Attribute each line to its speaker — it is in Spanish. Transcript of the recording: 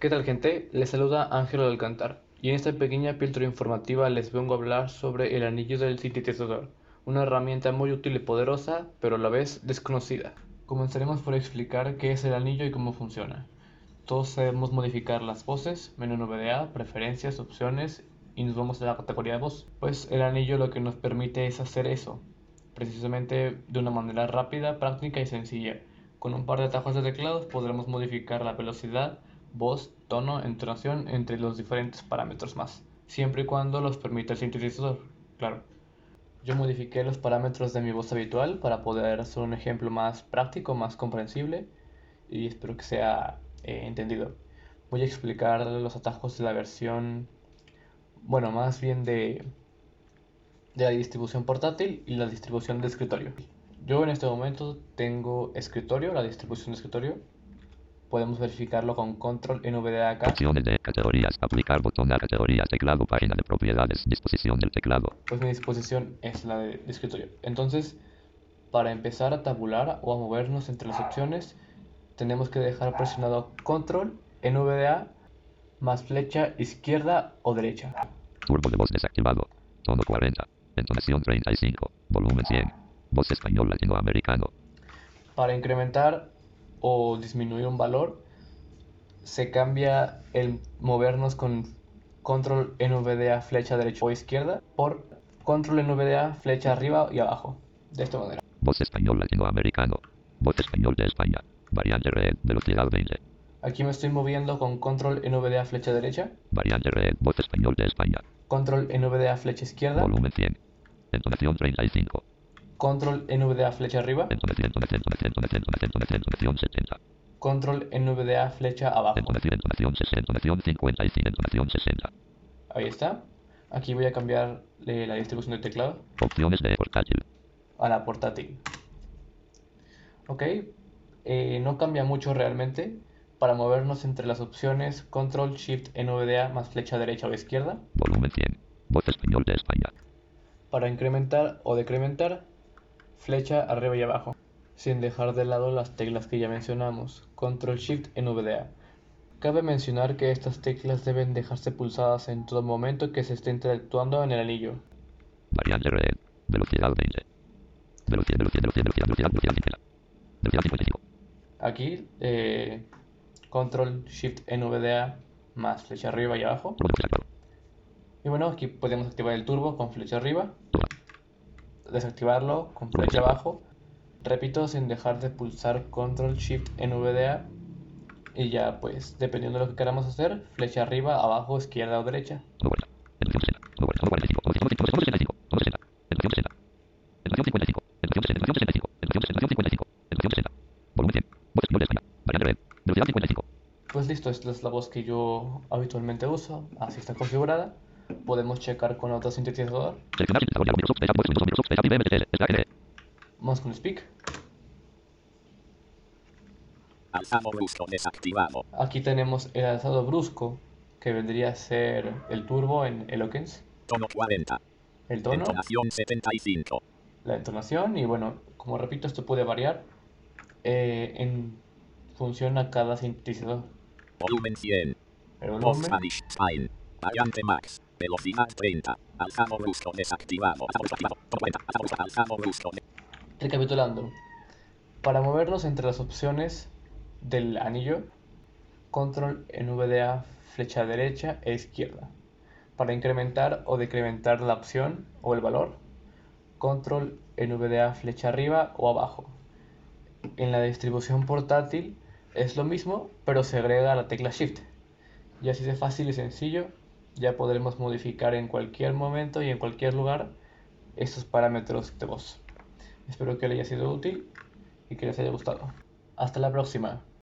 Speaker 1: ¿Qué tal gente? Les saluda Ángelo Alcantar y en esta pequeña píldora informativa les vengo a hablar sobre el anillo del sintetizador, una herramienta muy útil y poderosa, pero a la vez desconocida. Comenzaremos por explicar qué es el anillo y cómo funciona. Todos sabemos modificar las voces, menú NVDA, preferencias, opciones y nos vamos a la categoría de voz. Pues el anillo lo que nos permite es hacer eso, precisamente de una manera rápida, práctica y sencilla. Con un par de atajos de teclados podremos modificar la velocidad, voz, tono, entonación, entre los diferentes parámetros más, siempre y cuando los permita el sintetizador, claro. Yo modifiqué los parámetros de mi voz habitual para poder hacer un ejemplo más práctico, más comprensible y espero que sea eh, entendido. Voy a explicar los atajos de la versión, bueno, más bien de, de la distribución portátil y la distribución de escritorio. Yo en este momento tengo escritorio, la distribución de escritorio. Podemos verificarlo con control NVDA acá.
Speaker 2: Opciones de categorías. Aplicar botón a categorías. Teclado. Página de propiedades. Disposición del teclado.
Speaker 1: Pues mi disposición es la de, de escritorio. Entonces, para empezar a tabular o a movernos entre las opciones, tenemos que dejar presionado control NVDA más flecha izquierda o derecha.
Speaker 2: Turbo de voz desactivado. Tono 40. Entonación 35. Volumen 100. Voz español latinoamericano.
Speaker 1: Para incrementar o disminuir un valor, se cambia el movernos con control NVDA flecha derecha o izquierda por control NVDA flecha arriba y abajo. De esta manera.
Speaker 2: Voz español latinoamericano. Voz español de España. Variante red. Velocidad 20.
Speaker 1: Aquí me estoy moviendo con control NVDA flecha derecha.
Speaker 2: Variante red. Voz español de España.
Speaker 1: Control NVDA flecha izquierda.
Speaker 2: Volumen 100. Entonación 35.
Speaker 1: Control NVDA flecha arriba.
Speaker 2: Entonación, entonación, entonación, entonación, entonación, entonación 70.
Speaker 1: Control NVDA flecha abajo.
Speaker 2: Entonación, entonación 60, entonación 55, entonación 60.
Speaker 1: Ahí está. Aquí voy a cambiar la distribución del teclado
Speaker 2: Opciones de portátil.
Speaker 1: a la portátil. Ok. Eh, no cambia mucho realmente. Para movernos entre las opciones Control Shift NVDA más flecha derecha o izquierda.
Speaker 2: Volumen 100. Voz español de España.
Speaker 1: Para incrementar o decrementar, flecha arriba y abajo, sin dejar de lado las teclas que ya mencionamos, Control Shift NVDA. Cabe mencionar que estas teclas deben dejarse pulsadas en todo momento que se esté interactuando en el anillo.
Speaker 2: Variante red. Velocidad 20. Velocidad, velocidad, velocidad, velocidad, velocidad, velocidad 50. Velocidad 55.
Speaker 1: Aquí, eh, Control Shift NVDA más flecha arriba y abajo. Y bueno, aquí podemos activar el turbo con flecha arriba,
Speaker 2: Turbo.
Speaker 1: Desactivarlo con flecha abajo. Repito, sin dejar de pulsar Control Shift NVDA. Y ya, pues, dependiendo de lo que queramos hacer, flecha arriba, abajo, izquierda o derecha.
Speaker 2: Turbo 40. Entonación 60. Turbo 40. Turbo 45. Turbo 65. Turbo 60. Entonación 60. Entonación 55. Entonación 60. Entonación 65. Entonación 55. Entonación 60. Volumen 100. Voz español de España. Variante red. Velocidad 55.
Speaker 1: Pues listo, esta es la voz que yo habitualmente uso, así está configurada. Podemos checar con otro sintetizador. Vamos con Speak.
Speaker 3: Alzado brusco desactivado.
Speaker 1: Aquí tenemos el alzado brusco, que vendría a ser el turbo en Eloquence,
Speaker 3: Tono 40.
Speaker 1: el tono,
Speaker 3: Entonación 75.
Speaker 1: la entonación y bueno, como repito, esto puede variar eh, en función a cada sintetizador.
Speaker 3: Volumen 100.
Speaker 1: El volumen.
Speaker 3: Variante Max. Velocidad 30. Alzado brusco desactivado. Alzado brusco activado. Tono 40. Alzado brusco. Alzado brusco. de-
Speaker 1: recapitulando, para movernos entre las opciones del anillo, control NVDA flecha derecha e izquierda. Para incrementar o decrementar la opción o el valor, control NVDA flecha arriba o abajo. En la distribución portátil es lo mismo, pero se agrega la tecla Shift. Y así de fácil y sencillo, ya podremos modificar en cualquier momento y en cualquier lugar estos parámetros de voz. Espero que les haya sido útil y que les haya gustado. Hasta la próxima.